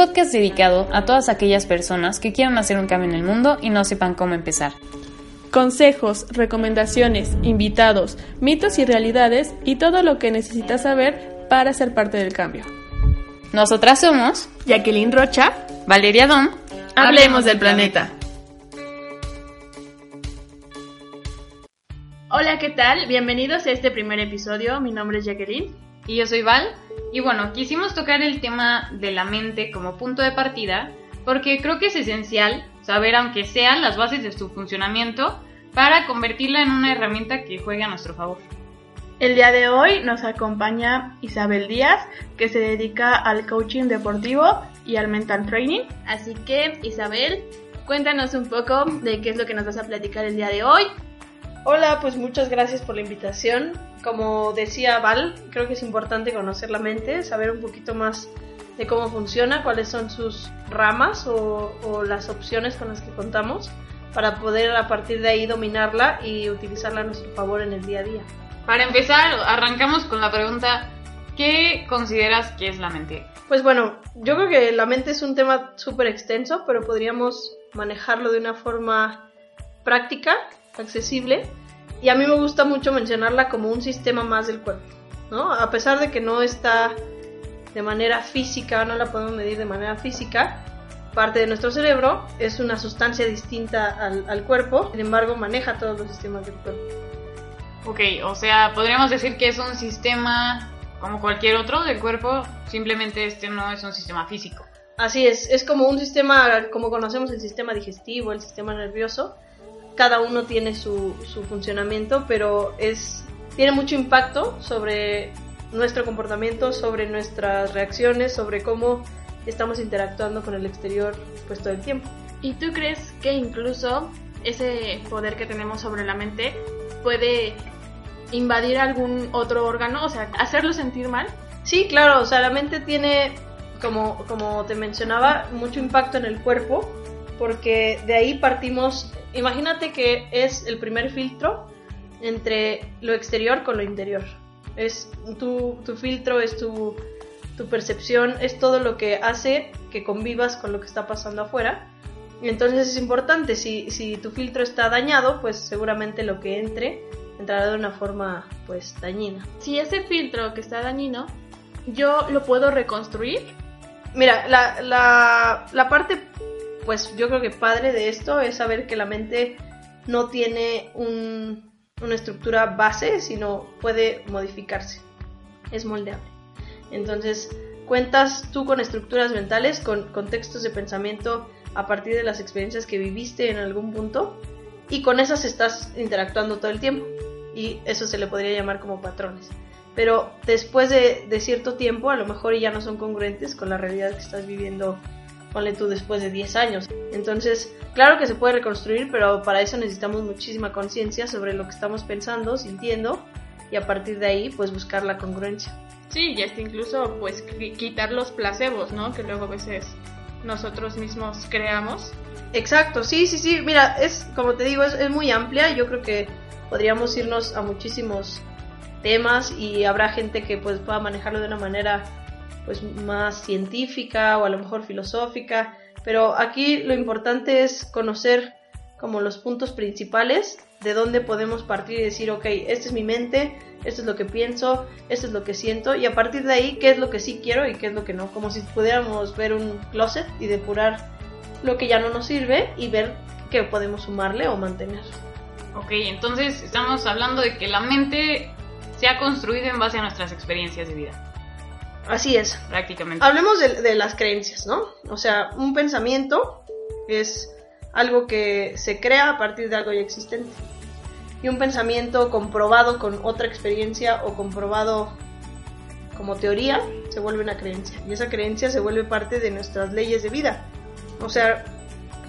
podcast dedicado a todas aquellas personas que quieran hacer un cambio en el mundo y no sepan cómo empezar. Consejos, recomendaciones, invitados, mitos y realidades y todo lo que necesitas saber para ser parte del cambio. Nosotras somos Jacqueline Rocha, Valeria Dom. Hablemos del planeta. Hola, ¿qué tal? Bienvenidos a este primer episodio. Mi nombre es Jacqueline. Y yo soy Val. Y bueno, quisimos tocar el tema de la mente como punto de partida porque creo que es esencial saber, aunque sean las bases de su funcionamiento, para convertirla en una herramienta que juegue a nuestro favor. El día de hoy nos acompaña Isabel Díaz, que se dedica al coaching deportivo y al mental training. Así que, Isabel, cuéntanos un poco de qué es lo que nos vas a platicar el día de hoy Hola, pues muchas gracias por la invitación. Como decía Val, creo que es importante conocer la mente, saber un poquito más de cómo funciona, cuáles son sus ramas o, las opciones con las que contamos para poder a partir de ahí dominarla y utilizarla a nuestro favor en el día a día. Para empezar, arrancamos con la pregunta, ¿qué consideras que es la mente? Pues bueno, yo creo que la mente es un tema súper extenso, pero podríamos manejarlo de una forma práctica accesible y a mí me gusta mucho mencionarla como un sistema más del cuerpo, ¿no? A pesar de que no está de manera física, no la podemos medir de manera física, parte de nuestro cerebro es una sustancia distinta al, al cuerpo, sin embargo maneja todos los sistemas del cuerpo. Ok, o sea, podríamos decir que es un sistema como cualquier otro del cuerpo, simplemente este no es un sistema físico. Así es, es como un sistema, como conocemos el sistema digestivo, el sistema nervioso, cada uno tiene su, su funcionamiento, pero es tiene mucho impacto sobre nuestro comportamiento, sobre nuestras reacciones, sobre cómo estamos interactuando con el exterior pues todo el tiempo. ¿Y tú crees que incluso ese poder que tenemos sobre la mente puede invadir algún otro órgano, o sea, hacerlo sentir mal? Sí, claro, o sea, la mente tiene, como, como te mencionaba, mucho impacto en el cuerpo, porque de ahí partimos imagínate que es el primer filtro entre lo exterior con lo interior. Es tu, filtro, es tu, percepción, es todo lo que hace que convivas con lo que está pasando afuera. Entonces es importante, si, si tu filtro está dañado, pues seguramente lo que entre entrará de una forma pues dañina. Si ese filtro que está dañino, yo lo puedo reconstruir. Mira, la, la, la parte pues yo creo que padre de esto es saber que la mente no tiene una estructura base, sino puede modificarse. Es moldeable. Entonces, cuentas tú con estructuras mentales, con contextos de pensamiento a partir de las experiencias que viviste en algún punto y con esas estás interactuando todo el tiempo. Y eso se le podría llamar como patrones. Pero después de, de cierto tiempo, a lo mejor ya no son congruentes con la realidad que estás viviendo ponle tú después de 10 años. Entonces, claro que se puede reconstruir, pero para eso necesitamos muchísima conciencia sobre lo que estamos pensando, sintiendo, y a partir de ahí, pues buscar la congruencia. Sí, y hasta incluso, pues, quitar los placebos, ¿no? Que luego a veces nosotros mismos creamos. Exacto, sí, sí, sí. Mira, es, como te digo, es, es muy amplia. Yo creo que podríamos irnos a muchísimos temas y habrá gente que pues pueda manejarlo de una manera pues más científica o a lo mejor filosófica, pero aquí lo importante es conocer como los puntos principales de dónde podemos partir y decir, ok, esta es mi mente, esto es lo que pienso, esto es lo que siento, y a partir de ahí, qué es lo que sí quiero y qué es lo que no, como si pudiéramos ver un closet y depurar lo que ya no nos sirve y ver qué podemos sumarle o mantener. Ok, entonces estamos hablando de que la mente se ha construido en base a nuestras experiencias de vida. Así es. Prácticamente. Hablemos de, las creencias, ¿no? O sea, un pensamiento es algo que se crea a partir de algo ya existente. Y un pensamiento comprobado con otra experiencia o comprobado como teoría, se vuelve una creencia. Y esa creencia se vuelve parte de nuestras leyes de vida. O sea,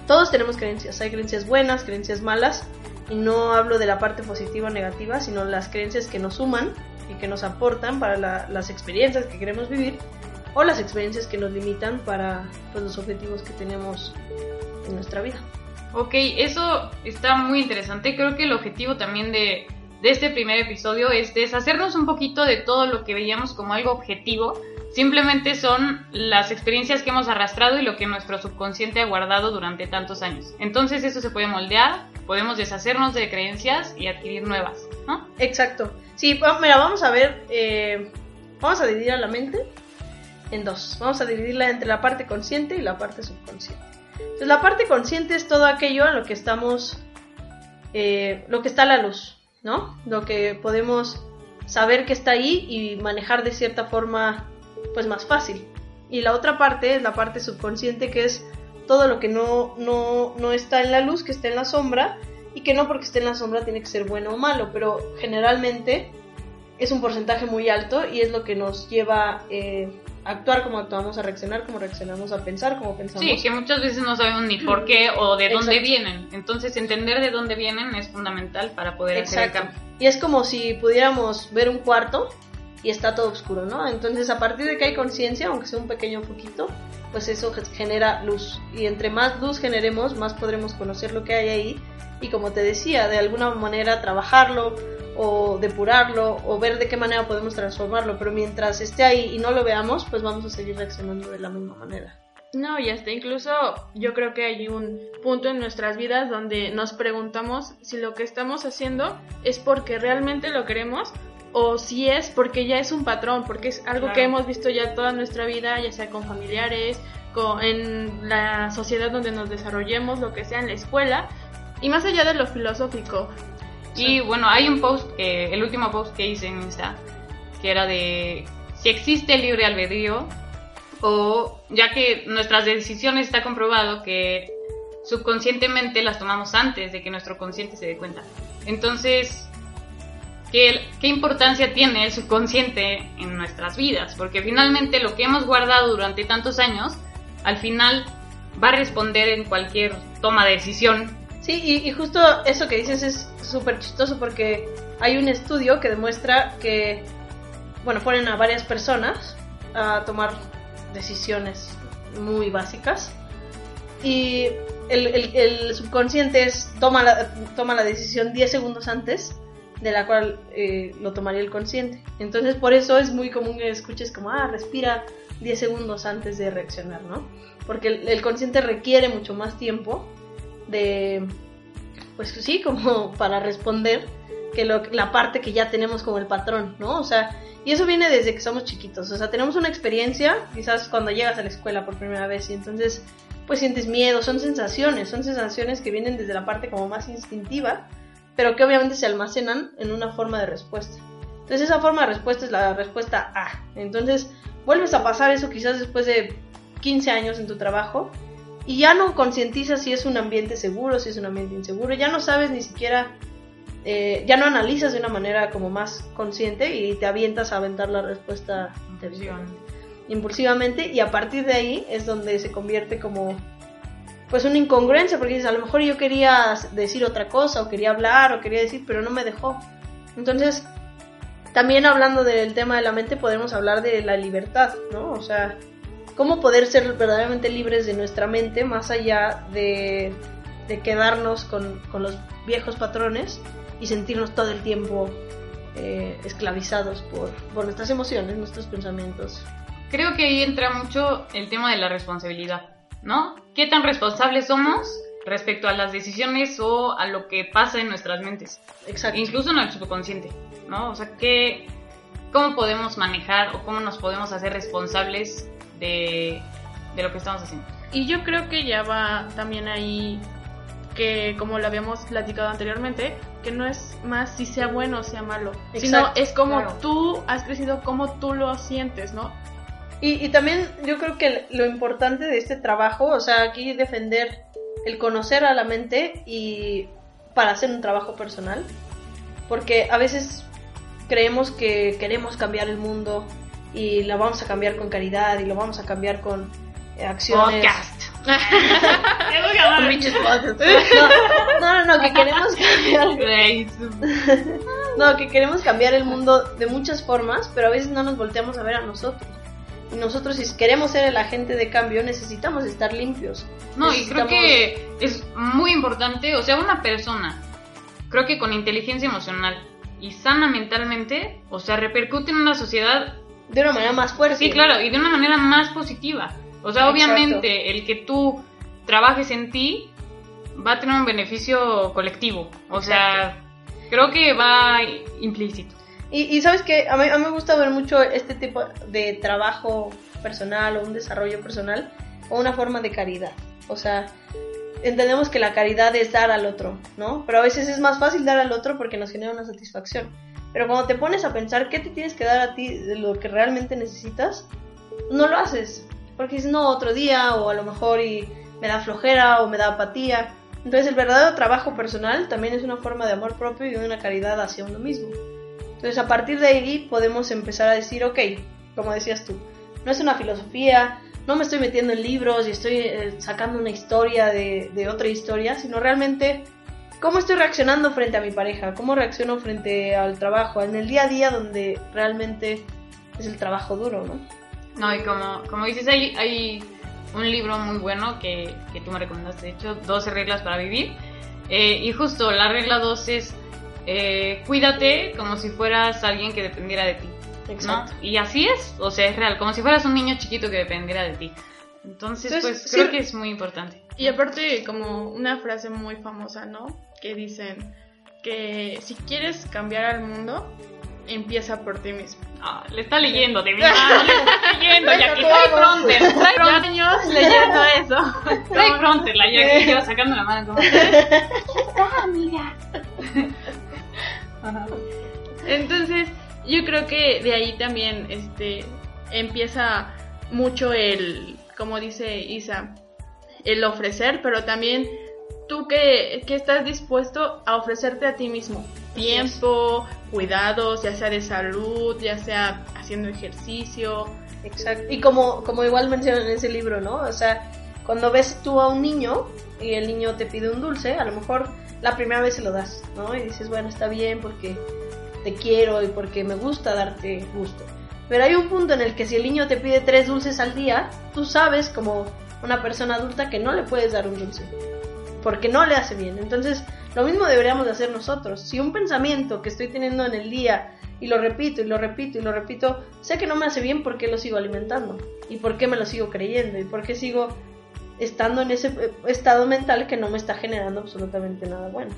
todos tenemos creencias. Hay creencias buenas, creencias malas. Y no hablo de la parte positiva o negativa, sino las creencias que nos suman y que nos aportan para las experiencias que queremos vivir o las experiencias que nos limitan para pues, los objetivos que tenemos en nuestra vida. Ok, eso está muy interesante. Creo que el objetivo también de, de este primer episodio es deshacernos un poquito de todo lo que veíamos como algo objetivo. Simplemente son las experiencias que hemos arrastrado y lo que nuestro subconsciente ha guardado durante tantos años. Entonces eso se puede moldear, podemos deshacernos de creencias y adquirir nuevas, Exacto. Sí, mira, vamos a ver, eh, vamos a dividir a la mente en dos. Vamos a dividirla entre la parte consciente y la parte subconsciente. Entonces, la parte consciente es todo aquello en lo que estamos, eh, lo que está a la luz, ¿no? Lo que podemos saber que está ahí y manejar de cierta forma, pues más fácil. Y la otra parte es la parte subconsciente, que es todo lo que no, no, no está en la luz, que está en la sombra, y que no porque esté en la sombra tiene que ser bueno o malo, pero generalmente es un porcentaje muy alto y es lo que nos lleva eh, actuar como actuamos, a reaccionar como reaccionamos, a pensar como pensamos. Sí, que muchas veces no sabemos ni por qué o de dónde vienen. Entonces, entender de dónde vienen es fundamental para poder hacer el cambio. Y es como si pudiéramos ver un cuarto y está todo oscuro, ¿no? Entonces, a partir de que hay conciencia, aunque sea un pequeño poquito, pues eso genera luz. Y entre más luz generemos, más podremos conocer lo que hay ahí. Y como te decía, de alguna manera trabajarlo, o depurarlo o ver de qué manera podemos transformarlo, pero mientras esté ahí y no lo veamos, pues vamos a seguir reaccionando de la misma manera. No, y hasta incluso yo creo que hay un punto en nuestras vidas donde nos preguntamos si lo que estamos haciendo es porque realmente lo queremos o si es porque ya es un patrón, porque es algo que hemos visto ya toda nuestra vida, ya sea con familiares, con, en la sociedad donde nos desarrollemos, lo que sea en la escuela, y más allá de lo filosófico, y bueno, hay un post, que, el último post que hice en Insta, que era de si existe libre albedrío o ya que nuestras decisiones está comprobado que subconscientemente las tomamos antes de que nuestro consciente se dé cuenta. Entonces, ¿qué, ¿qué importancia tiene el subconsciente en nuestras vidas? Porque finalmente lo que hemos guardado durante tantos años, al final va a responder en cualquier toma de decisión Sí, y, justo eso que dices es súper chistoso porque hay un estudio que demuestra que, bueno, ponen a varias personas a tomar decisiones muy básicas y el, subconsciente es, toma, la, toma la decisión 10 segundos antes de la cual eh, lo tomaría el consciente. Entonces por eso es muy común que escuches como, ah, respira 10 segundos antes de reaccionar, ¿no? Porque el consciente requiere mucho más tiempo de, pues sí, como para responder que lo, la parte que ya tenemos como el patrón, ¿no? O sea, y eso viene desde que somos chiquitos, o sea, tenemos una experiencia, quizás cuando llegas a la escuela por primera vez y entonces pues sientes miedo, son sensaciones, son sensaciones que vienen desde la parte como más instintiva, pero que obviamente se almacenan en una forma de respuesta. Entonces esa forma de respuesta es la respuesta A. Entonces vuelves a pasar eso quizás después de 15 años en tu trabajo y ya no concientizas si es un ambiente seguro, si es un ambiente inseguro, ya no sabes ni siquiera, eh, ya no analizas de una manera como más consciente y te avientas a aventar la respuesta impulsivamente y a partir de ahí es donde se convierte como pues una incongruencia porque dices a lo mejor yo quería decir otra cosa o quería hablar o quería decir pero no me dejó. Entonces también hablando del tema de la mente podemos hablar de la libertad no o sea cómo poder ser verdaderamente libres de nuestra mente más allá de, quedarnos con, los viejos patrones y sentirnos todo el tiempo eh, esclavizados por, por nuestras emociones, nuestros pensamientos. Creo que ahí entra mucho el tema de la responsabilidad, ¿no? ¿Qué tan responsables somos respecto a las decisiones o a lo que pasa en nuestras mentes? Exacto. Incluso en el subconsciente, ¿no? O sea, ¿qué, ¿cómo podemos manejar o cómo nos podemos hacer responsables de, lo que estamos haciendo. Y yo creo que ya va también ahí que como lo habíamos platicado anteriormente, que no es más si sea bueno o sea malo, sino es como tú has crecido, como tú lo sientes, ¿no? Y, y, también yo creo que lo importante de este trabajo, o sea, aquí defender el conocer a la mente y para hacer un trabajo personal, porque a veces creemos que queremos cambiar el mundo, y la vamos a cambiar con caridad y lo vamos a cambiar con eh, acciones. Podcast. No, no, no, que queremos cambiar. No, que queremos cambiar el mundo de muchas formas, pero a veces no nos volteamos a ver a nosotros. Y nosotros, si queremos ser el agente de cambio, necesitamos estar limpios. No, y creo que es muy importante, o sea, una persona, creo que con inteligencia emocional y sana mentalmente, o sea, repercute en una sociedad de una manera más fuerte. Sí, claro, y de una manera más positiva. O sea, obviamente, el que tú trabajes en ti va a tener un beneficio colectivo. O sea, creo que va implícito. Y, sabes que a mí, a mí me gusta ver mucho este tipo de trabajo personal o un desarrollo personal o una forma de caridad. O sea, entendemos que la caridad es dar al otro, ¿no? Pero a veces es más fácil dar al otro porque nos genera una satisfacción. Pero cuando te pones a pensar qué te tienes que dar a ti de lo que realmente necesitas, no lo haces. Porque dices, no, otro día, o a lo mejor y me da flojera o me da apatía. Entonces el verdadero trabajo personal también es una forma de amor propio y de una caridad hacia uno mismo. Entonces a partir de ahí podemos empezar a decir, ok, como decías tú, no es una filosofía, no me estoy metiendo en libros y estoy eh, sacando una historia de, otra historia, sino realmente cómo estoy reaccionando frente a mi pareja, cómo reacciono frente al trabajo, en el día a día donde realmente es el trabajo duro, ¿no? No, y como, como dices, hay, hay un libro muy bueno que, que tú me recomendaste, de hecho, 12 reglas para vivir. Eh, y justo la regla 2 es eh, cuídate como si fueras alguien que dependiera de ti. Exacto. Y así es, o sea, es real, como si fueras un niño chiquito que dependiera de ti. Entonces, pues creo que es muy importante. Y aparte, como una frase muy famosa, ¿no? Que dicen que si quieres cambiar al mundo, empieza por ti mismo. Ah, le está leyendo, de verdad, le está leyendo, ya que trae pronter, trae años leyendo eso. Trae pronter, la ya que lleva sacando la mano como... ah, Entonces, yo creo que de ahí también este empieza mucho el como dice Isa, el ofrecer, pero también tú que, estás dispuesto a ofrecerte a ti mismo. Tiempo, cuidados, ya sea de salud, ya sea haciendo ejercicio. Exacto. Y como, como igual mencionan en ese libro, ¿no? O sea, cuando ves tú a un niño y el niño te pide un dulce, a lo mejor la primera vez se lo das, ¿no? Y dices, bueno, está bien porque te quiero y porque me gusta darte gusto. Pero hay un punto en el que si el niño te pide tres dulces al día, tú sabes como una persona adulta que no le puedes dar un dulce. Porque no le hace bien. Entonces, lo mismo deberíamos de hacer nosotros. Si un pensamiento que estoy teniendo en el día y lo repito y lo repito y lo repito, sé que no me hace bien, ¿por qué lo sigo alimentando? ¿Y por qué me lo sigo creyendo? ¿Y por qué sigo estando en ese eh, estado mental que no me está generando absolutamente nada bueno?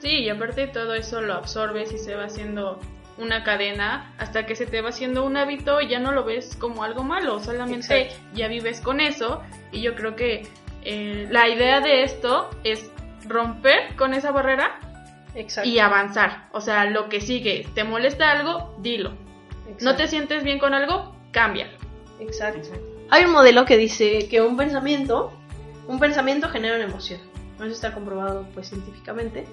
Sí, y aparte todo eso lo absorbes y se va haciendo una cadena hasta que se te va haciendo un hábito y ya no lo ves como algo malo, solamente ya vives con eso. Y yo creo que eh, la idea de esto es romper con esa barrera y avanzar, o sea, lo que sigue, te molesta algo, dilo, no te sientes bien con algo, cambia. Exacto. Hay un modelo que dice que un pensamiento, un pensamiento genera una emoción, eso está comprobado pues científicamente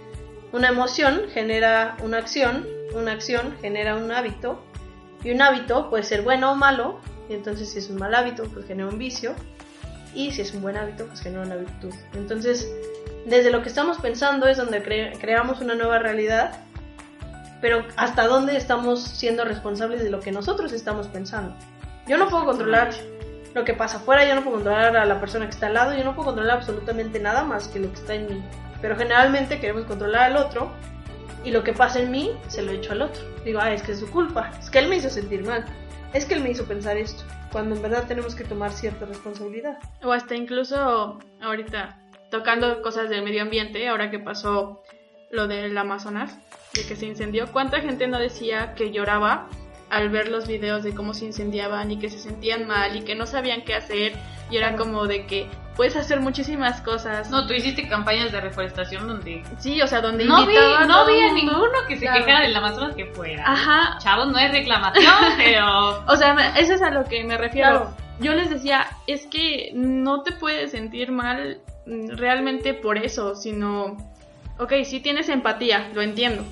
una emoción genera una acción, una acción genera un hábito, y un hábito puede ser bueno o malo, y entonces si es un mal hábito, pues genera un vicio, y si es un buen hábito, pues genera una virtud. Entonces, desde lo que estamos pensando es donde creamos una nueva realidad, pero hasta dónde estamos siendo responsables de lo que nosotros estamos pensando. Yo no puedo controlar lo que pasa afuera, yo no puedo controlar a la persona que está al lado, yo no puedo controlar absolutamente nada más que lo que está en mí. Pero generalmente queremos controlar al otro y lo que pasa en mí se lo echo al otro. Digo, ah, es que es su culpa, es que él me hizo sentir mal, es que él me hizo pensar esto, cuando en verdad tenemos que tomar cierta responsabilidad. O hasta incluso ahorita tocando cosas del medio ambiente, ahora que pasó lo del Amazonas, de que se incendió, ¿cuánta gente no decía que lloraba al ver los videos de cómo se incendiaban y que se sentían mal y que no sabían qué hacer y era como de que puedes hacer muchísimas cosas. No, tú hiciste campañas de reforestación donde... Sí, o sea, donde no vi, No vi a ninguno que se quejara del Amazonas que fuera. Ajá. Chavos, no es reclamación, pero... O sea, eso es a lo que me refiero. Yo les decía, es que no te puedes sentir mal realmente por eso, sino... Ok, sí tienes empatía, lo entiendo.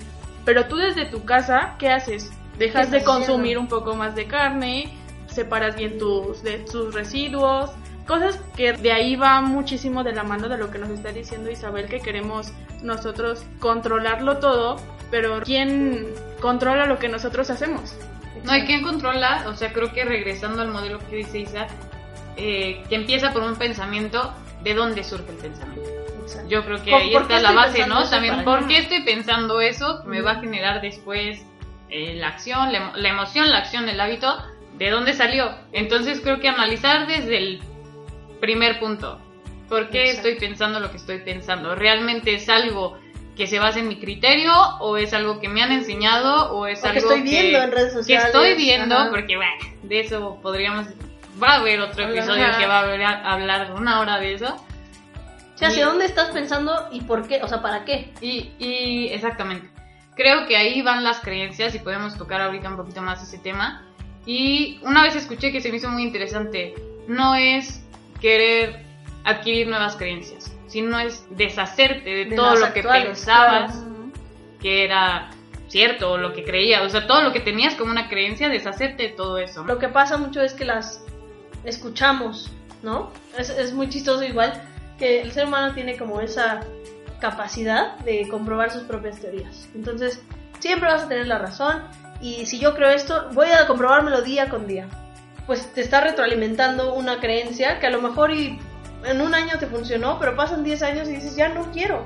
Pero tú desde tu casa, ¿qué haces? Dejas de consumir un poco más de carne, separas bien tus, de, tus residuos, cosas que de ahí va muchísimo de la mano de lo que nos está diciendo Isabel, que queremos nosotros controlarlo todo, pero ¿quién controla lo que nosotros hacemos? No, hay quien controla, o sea, creo que regresando al modelo que dice Isa, eh, que empieza por un pensamiento, ¿de dónde surge el pensamiento? Yo creo que ahí está la base, ¿no? También, ¿por qué estoy pensando eso? Me va a generar después eh, la acción, la, la, emoción, la acción, el hábito, ¿de dónde salió? Entonces creo que analizar desde el primer punto, ¿por qué estoy pensando lo que estoy pensando? ¿Realmente es algo que se basa en mi criterio o es algo que me han enseñado o es algo que estoy viendo en redes sociales. Que estoy viendo, porque bueno, de eso podríamos va a haber otro episodio que va a, hablar una hora de eso. O sea, ¿hacia dónde estás pensando y por qué? O sea, ¿para qué? Y, y exactamente. Creo que ahí van las creencias y podemos tocar ahorita un poquito más ese tema. Y una vez escuché que se me hizo muy interesante. No es querer adquirir nuevas creencias, sino es deshacerte de, todo lo que pensabas que era cierto o lo que creías, o sea, todo lo que tenías como una creencia, deshacerte de todo eso. Lo que pasa mucho es que las escuchamos, ¿no? Es, es muy chistoso igual que el ser humano tiene como esa capacidad de comprobar sus propias teorías. Entonces, siempre vas a tener la razón y si yo creo esto, voy a comprobármelo día con día. Pues te está retroalimentando una creencia que a lo mejor y en un año te funcionó, pero pasan 10 años y dices, ya no quiero.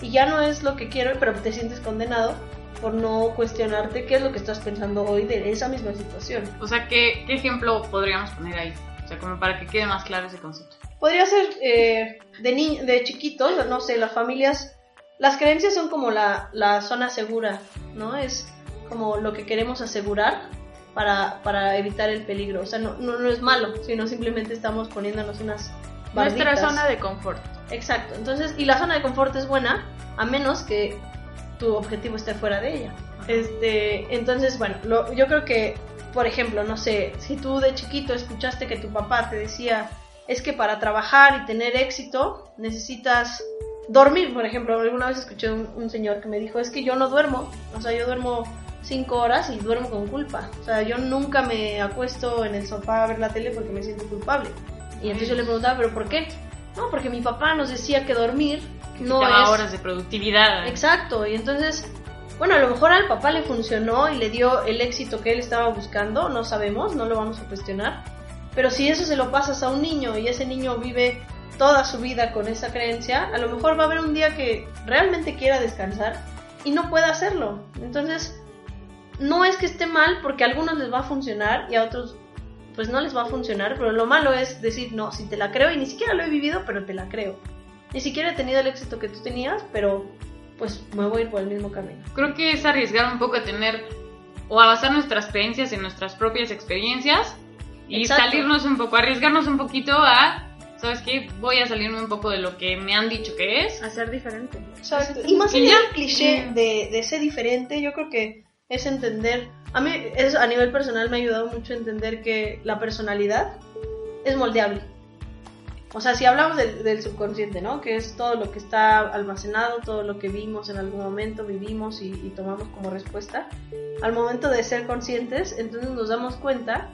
Y ya no es lo que quiero, pero te sientes condenado por no cuestionarte qué es lo que estás pensando hoy de esa misma situación. O sea, ¿qué, qué ejemplo podríamos poner ahí? O sea, como para que quede más claro ese concepto. Podría ser eh, de, ni de chiquitos, no sé, las familias, las creencias son como la, la zona segura, ¿no? Es como lo que queremos asegurar para, para evitar el peligro. O sea, no, no, no es malo, sino simplemente estamos poniéndonos unas nuestra zona de confort. Exacto. Entonces, y la zona de confort es buena a menos que tu objetivo esté fuera de ella. Este, entonces, bueno, yo creo que, por ejemplo, no sé, si tú de chiquito escuchaste que tu papá te decía, es que para trabajar y tener éxito necesitas dormir, por ejemplo. Alguna vez escuché un, un señor que me dijo, es que yo no duermo, o sea, yo duermo cinco horas y duermo con culpa. O sea, yo nunca me acuesto en el sofá a ver la tele porque me siento culpable. Y entonces yo le preguntaba, ¿pero por qué? No, porque mi papá nos decía que dormir no es... horas de productividad. Exacto, y entonces, bueno, a lo mejor al papá le funcionó y le dio el éxito que él estaba buscando, no sabemos, no lo vamos a cuestionar. Pero si eso se lo pasas a un niño y ese niño vive toda su vida con esa creencia, a lo mejor va a haber un día que realmente quiera descansar y no pueda hacerlo. Entonces, no es que esté mal porque a algunos les va a funcionar y a otros pues no les va a funcionar, pero lo malo es decir, no, si te la creo y ni siquiera lo he vivido, pero te la creo. Ni siquiera he tenido el éxito que tú tenías, pero pues me voy a ir por el mismo camino. Creo que es arriesgar un poco a tener o a basar nuestras creencias en nuestras propias experiencias y salirnos un poco, arriesgarnos un poquito a, ¿sabes qué? Voy a salirme un poco de lo que me han dicho que es. A ser diferente. Exacto. Y más allá del cliché de, de ser diferente, yo creo que es entender a mí eso a nivel personal me ha ayudado mucho a entender que la personalidad es moldeable. O sea, si hablamos del, subconsciente, ¿no? Que es todo lo que está almacenado, todo lo que vimos en algún momento, vivimos y, y tomamos como respuesta. Al momento de ser conscientes, entonces nos damos cuenta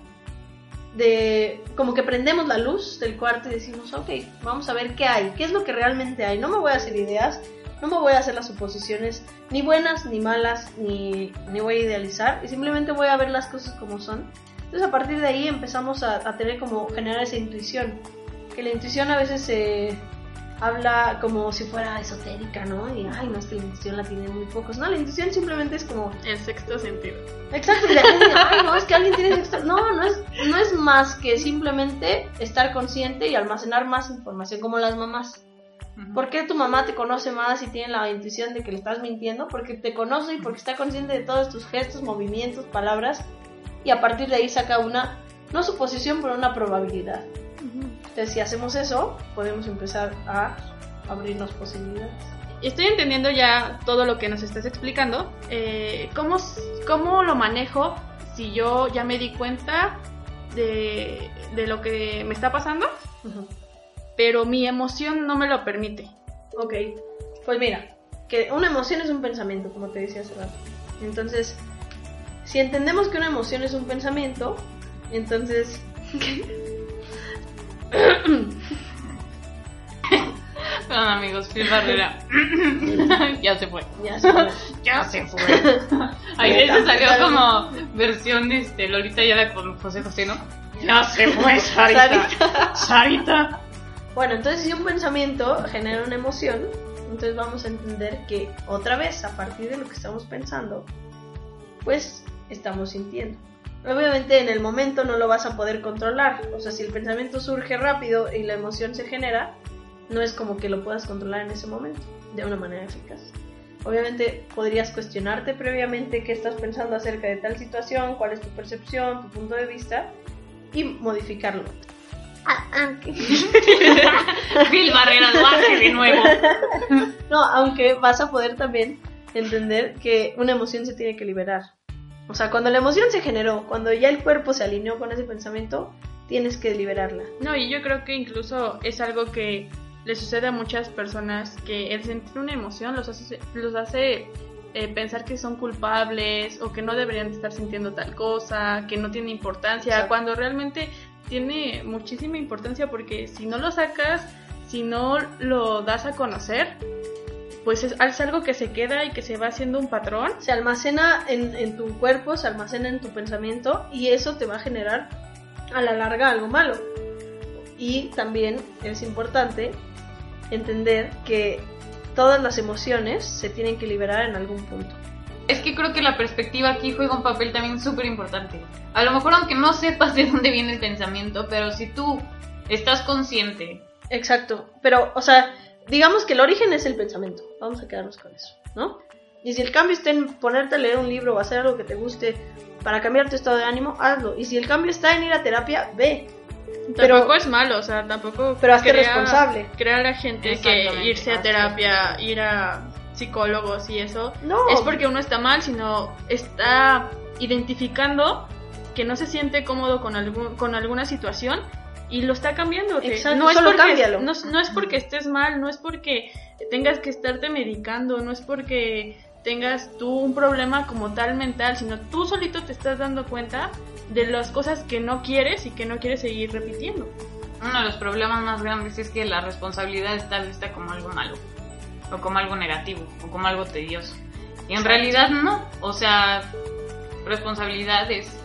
de como que prendemos la luz del cuarto y decimos, ok, vamos a ver qué hay, qué es lo que realmente hay. No me voy a hacer ideas, no me voy a hacer las suposiciones ni buenas ni malas, ni, ni voy a idealizar, y simplemente voy a ver las cosas como son. Entonces a partir de ahí empezamos a, a tener como generar esa intuición, que la intuición a veces se habla como si fuera esotérica, ¿no? Y, ay, no, es que la intuición la tiene muy pocos. No, la intuición simplemente es como... El sexto sentido. Exacto, y la gente ay, no, es que alguien tiene sexto... No, no es, no es más que simplemente estar consciente y almacenar más información, como las mamás. ¿Por qué tu mamá te conoce más y tiene la intuición de que le estás mintiendo? Porque te conoce y porque está consciente de todos tus gestos, movimientos, palabras y a partir de ahí saca una, no suposición, pero una probabilidad. Entonces, si hacemos eso, podemos empezar a abrirnos posibilidades. Estoy entendiendo ya todo lo que nos estás explicando. Eh, ¿cómo, ¿Cómo lo manejo si yo ya me di cuenta de, de lo que me está pasando? pero mi emoción no me lo permite. Ok, pues mira, que una emoción es un pensamiento, como te decía hace rato. Entonces, si entendemos que una emoción es un pensamiento, entonces... Perdón amigos, Phil Barrera. ya se fue. ya se fue. Ya se fue. Ahí se salió como versión este, Lolita ya con José José, ¿no? Ya se fue, Sarita. Sarita. Bueno, entonces si un pensamiento genera una emoción, entonces vamos a entender que otra vez, a partir de lo que estamos pensando, pues estamos sintiendo. Obviamente en el momento no lo vas a poder controlar, o sea, si el pensamiento surge rápido y la emoción se genera, no es como que lo puedas controlar en ese momento de una manera eficaz. Obviamente podrías cuestionarte previamente qué estás pensando acerca de tal situación, cuál es tu percepción, tu punto de vista y modificarlo. Phil Barrera, baje de nuevo. No, aunque vas a poder también entender que una emoción se tiene que liberar. O sea, cuando la emoción se generó, cuando ya el cuerpo se alineó con ese pensamiento, tienes que liberarla. No, y yo creo que incluso es algo que le sucede a muchas personas que el sentir una emoción los hace, los hace eh, pensar que son culpables o que no deberían estar sintiendo tal cosa, que no tiene importancia, Exacto. cuando realmente tiene muchísima importancia porque si no lo sacas, si no lo das a conocer, pues es, es algo que se queda y que se va haciendo un patrón. Se almacena en, en tu cuerpo, se almacena en tu pensamiento y eso te va a generar a la larga algo malo. Y también es importante entender que todas las emociones se tienen que liberar en algún punto. Es que creo que la perspectiva aquí juega un papel también súper importante. A lo mejor aunque no sepas de dónde viene el pensamiento, pero si tú estás consciente, Exacto, pero, o sea, digamos que el origen es el pensamiento, vamos a quedarnos con eso, ¿no? Y si el cambio está en ponerte a leer un libro o hacer algo que te guste para cambiar tu estado de ánimo, hazlo. Y si el cambio está en ir a terapia, ve. Pero- tampoco es malo, o sea, tampoco Pero hazte crea- responsable. Crea a la gente que irse a terapia, ir a psicólogos y eso, No. es porque uno está mal, sino está identificando que no se siente cómodo con, algún, con alguna situación y lo está cambiando. Exacto, no, es solo porque, no es porque estés mal, no es porque tengas que estarte medicando, no es porque tengas tú un problema como tal mental, sino tú solito te estás dando cuenta de las cosas que no quieres y que no quieres seguir repitiendo. uno de los problemas más grandes es que la responsabilidad está vista como algo malo, o como algo negativo, o como algo tedioso. Y en realidad no, o sea, responsabilidad es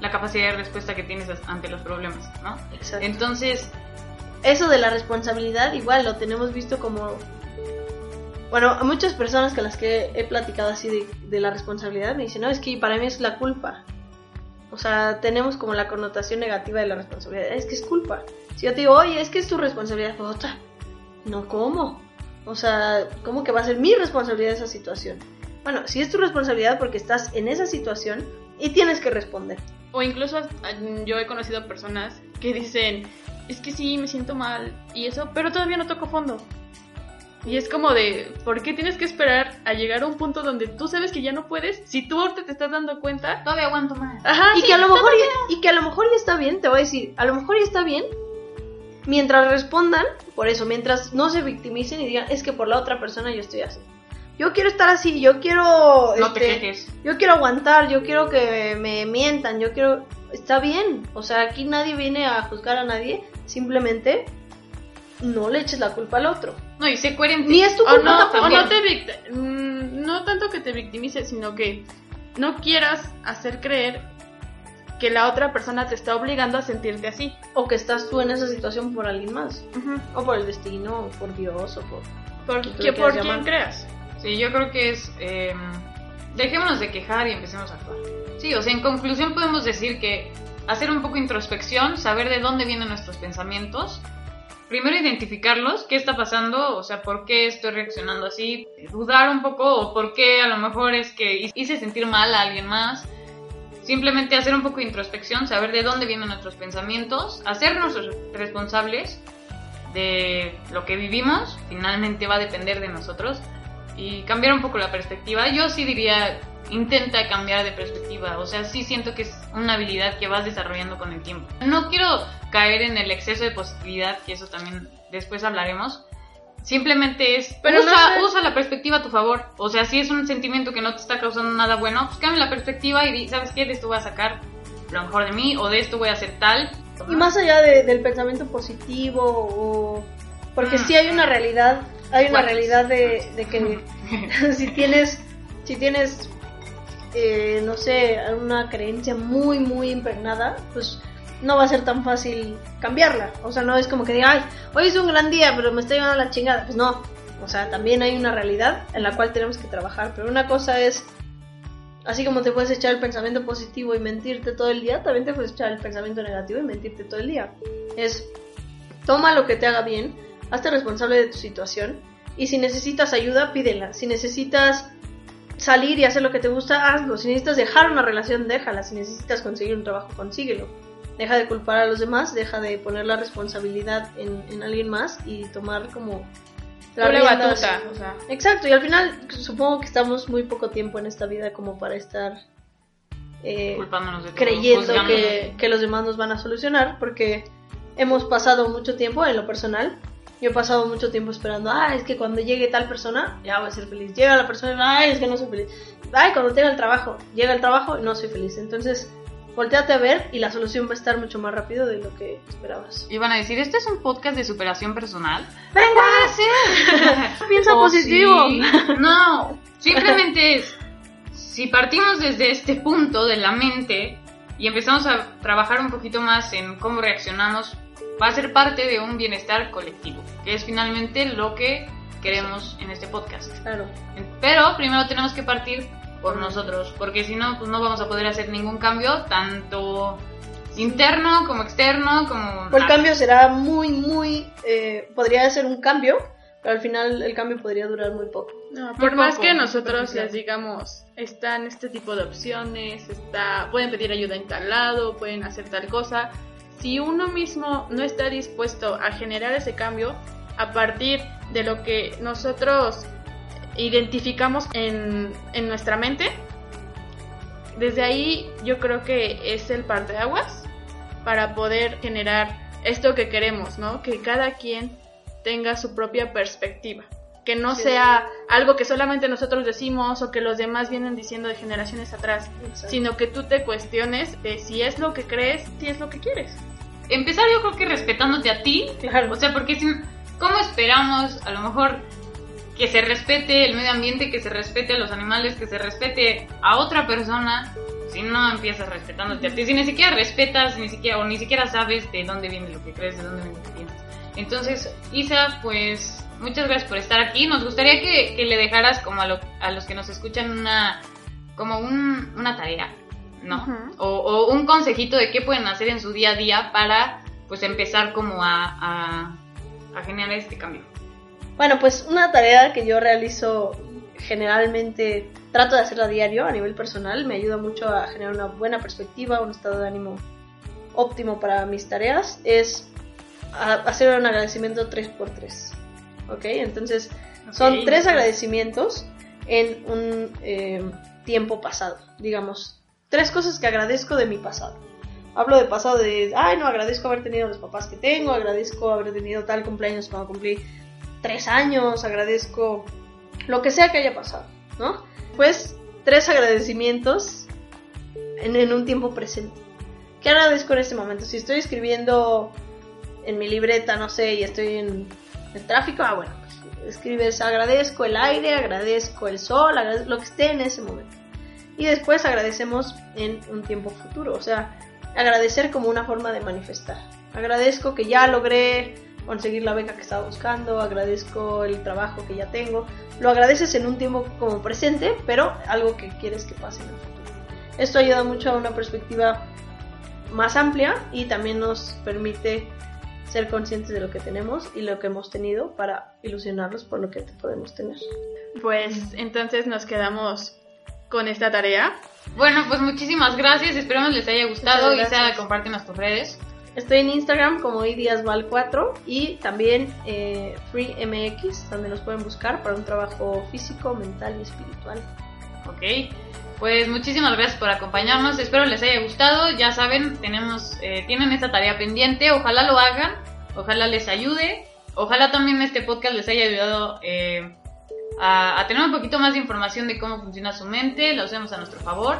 la capacidad de respuesta que tienes ante los problemas, ¿no? Exacto. Entonces, Eso de la responsabilidad igual lo tenemos visto como... Bueno, a muchas personas con las que he platicado así de, de la responsabilidad me dicen, no, es que para mí es la culpa. O sea, tenemos como la connotación negativa de la responsabilidad. Es que es culpa. Si yo te digo, oye, es que es tu responsabilidad, otra. No, ¿cómo? O sea, ¿cómo que va a ser mi responsabilidad esa situación? Bueno, si es tu responsabilidad porque estás en esa situación y tienes que responder. O incluso mm, yo he conocido personas que dicen, es que sí, me siento mal y eso, pero todavía no toco fondo. Y es como de, ¿por qué tienes que esperar a llegar a un punto donde tú sabes que ya no puedes? Si tú ahorita te estás dando cuenta. todavía aguanto más. Ajá, y sí, que a lo mejor ya, y que a lo mejor ya está bien, te voy a decir, a lo mejor ya está bien mientras respondan, por eso, mientras no se victimicen y digan, es que por la otra persona yo estoy así. Yo quiero estar así, yo quiero No te este, quejes. yo quiero aguantar, yo quiero que me mientan, yo quiero está bien, o sea, aquí nadie viene a juzgar a nadie, simplemente no le eches la culpa al otro. No, y sé coherente. Ni es tu O culpa no, también. no te vict- mm, no tanto que te victimices, sino que no quieras hacer creer que la otra persona te está obligando a sentirte así. o que estás tú en esa situación por alguien más, o por el destino, o por Dios, o por Por, que por quien creas. Sí, yo creo que es... eh, dejémonos de quejar y empecemos a actuar. Sí, o sea, en conclusión podemos decir que hacer un poco introspección, saber de dónde vienen nuestros pensamientos, primero identificarlos, qué está pasando, o sea, por qué estoy reaccionando así, dudar un poco o por qué a lo mejor es que hice sentir mal a alguien más. Simplemente hacer un poco de introspección, saber de dónde vienen nuestros pensamientos, hacernos responsables de lo que vivimos, finalmente va a depender de nosotros y cambiar un poco la perspectiva. Yo sí diría, intenta cambiar de perspectiva, o sea, sí siento que es una habilidad que vas desarrollando con el tiempo. No quiero caer en el exceso de positividad, que eso también después hablaremos, Simplemente es, Pero usa, usa la perspectiva a tu favor. O sea, si es un sentimiento que no te está causando nada bueno, pues cambia la perspectiva y di, ¿sabes qué? De esto voy a sacar lo mejor de mí o de esto voy a hacer tal. Y más allá del pensamiento positivo o... Porque mm. si hay una realidad, hay una realidad de, de que si tienes, si tienes, eh, no sé, una creencia muy, muy impregnada, pues no va a ser tan fácil cambiarla. O sea, no es como que diga, ay, hoy es un gran día, pero me estoy llevando la chingada. Pues no. O sea, también hay una realidad en la cual tenemos que trabajar. Pero una cosa es, así como te puedes echar el pensamiento positivo y mentirte todo el día, también te puedes echar el pensamiento negativo y mentirte todo el día. Es, toma lo que te haga bien, hazte responsable de tu situación. Y si necesitas ayuda, pídela. Si necesitas salir y hacer lo que te gusta, hazlo. Si necesitas dejar una relación, déjala. Si necesitas conseguir un trabajo, consíguelo deja de culpar a los demás, deja de poner la responsabilidad en, alguien más y tomar como la batuta. Exacto, y al final supongo que estamos muy poco tiempo en esta vida como para estar eh, creyendo que, que, los demás nos van a solucionar, porque hemos pasado mucho tiempo en lo personal. Yo he pasado mucho tiempo esperando, ah, es que cuando llegue tal persona, ya voy a ser feliz. Llega la persona, ay, es que no soy feliz. Ay, cuando tenga el trabajo, llega el trabajo y no soy feliz. Entonces, volteate a ver y la solución va a estar mucho más rápido de lo que esperabas. Y van a decir, ¿este es un podcast de superación personal? ¡Venga! Piensa oh, positivo. No, simplemente es, si partimos desde este punto de la mente y empezamos a trabajar un poquito más en cómo reaccionamos, va a ser parte de un bienestar colectivo, que es finalmente lo que queremos en este podcast. Claro. Pero primero tenemos que partir por nosotros, porque si no, pues no vamos a poder hacer ningún cambio, tanto interno como externo, como... el cambio será muy, muy... Eh, podría ser un cambio, pero al final el cambio podría durar muy poco. por más que nosotros les digamos, están este tipo de opciones, está, pueden pedir ayuda en tal lado, pueden hacer tal cosa, si uno mismo no está dispuesto a generar ese cambio, a partir de lo que nosotros identificamos en, en nuestra mente, desde ahí yo creo que es el parteaguas para poder generar esto que queremos, ¿no? Que cada quien tenga su propia perspectiva. Que no sea algo que solamente nosotros decimos o que los demás vienen diciendo de generaciones atrás, sino que tú te cuestiones de si es lo que crees, si es lo que quieres. Empezar yo creo que respetándote a ti, claro. o sea, porque si, ¿cómo esperamos a lo mejor que se respete el medio ambiente, que se respete a los animales, que se respete a otra persona, si no empiezas respetándote a ti, si ni siquiera respetas, ni siquiera, o ni siquiera sabes de dónde viene lo que crees, de dónde viene lo que piensas. Entonces, Isa, pues muchas gracias por estar aquí. Nos gustaría que, le dejaras como a, los que nos escuchan una, como una tarea, ¿no? o, un consejito de qué pueden hacer en su día a día para, pues, empezar como a, a generar este cambio. Bueno, pues una tarea que yo realizo generalmente, trato de hacerla a diario a nivel personal, me ayuda mucho a generar una buena perspectiva, un estado de ánimo óptimo para mis tareas, es hacer un agradecimiento 3x3. ¿Ok? Entonces, son tres agradecimientos en un eh, tiempo pasado, digamos. Tres cosas que agradezco de mi pasado. Hablo de pasado de, ay, no, agradezco haber tenido los papás que tengo, agradezco haber tenido tal cumpleaños cuando cumplí tres años, agradezco lo que sea que haya pasado, ¿no? Pues tres agradecimientos en, un tiempo presente. ¿Qué agradezco en este momento? Si estoy escribiendo en mi libreta, no sé, y estoy en el tráfico, ah, bueno, pues escribes agradezco el aire, agradezco el sol, agradezco lo que esté en ese momento. Y después agradecemos en un tiempo futuro, o sea, agradecer como una forma de manifestar. Agradezco que ya logré conseguir la beca que estaba buscando, agradezco el trabajo que ya tengo. Lo agradeces en un tiempo como presente, pero algo que quieres que pase en el futuro. Esto ayuda mucho a una perspectiva más amplia y también nos permite ser conscientes de lo que tenemos y lo que hemos tenido para ilusionarlos por lo que podemos tener. Pues entonces nos quedamos con esta tarea. Bueno, pues muchísimas gracias, esperamos les haya gustado. Isa, compártenos tus redes. Estoy en Instagram como idiasval4 y también eh, FreeMX, donde nos pueden buscar para un trabajo físico, mental y espiritual. Ok, pues muchísimas gracias por acompañarnos, espero les haya gustado, ya saben, tenemos, eh, tienen esta tarea pendiente, ojalá lo hagan, ojalá les ayude, ojalá también este podcast les haya ayudado eh, a, a, tener un poquito más de información de cómo funciona su mente, la usemos a nuestro favor.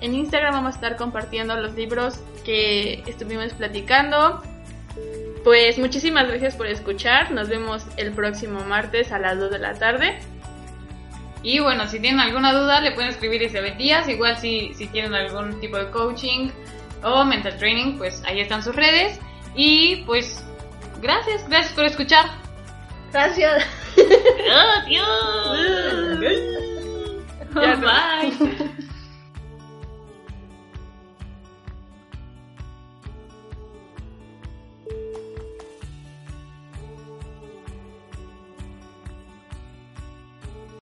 En Instagram vamos a estar compartiendo los libros que estuvimos platicando. Pues muchísimas gracias por escuchar. Nos vemos el próximo martes a las 2 de la tarde. Y bueno, si tienen alguna duda, le pueden escribir Isabel Díaz. Igual si, si tienen algún tipo de coaching o mental training, pues ahí están sus redes. Y pues, gracias, gracias por escuchar. Gracias. Adiós. Bye.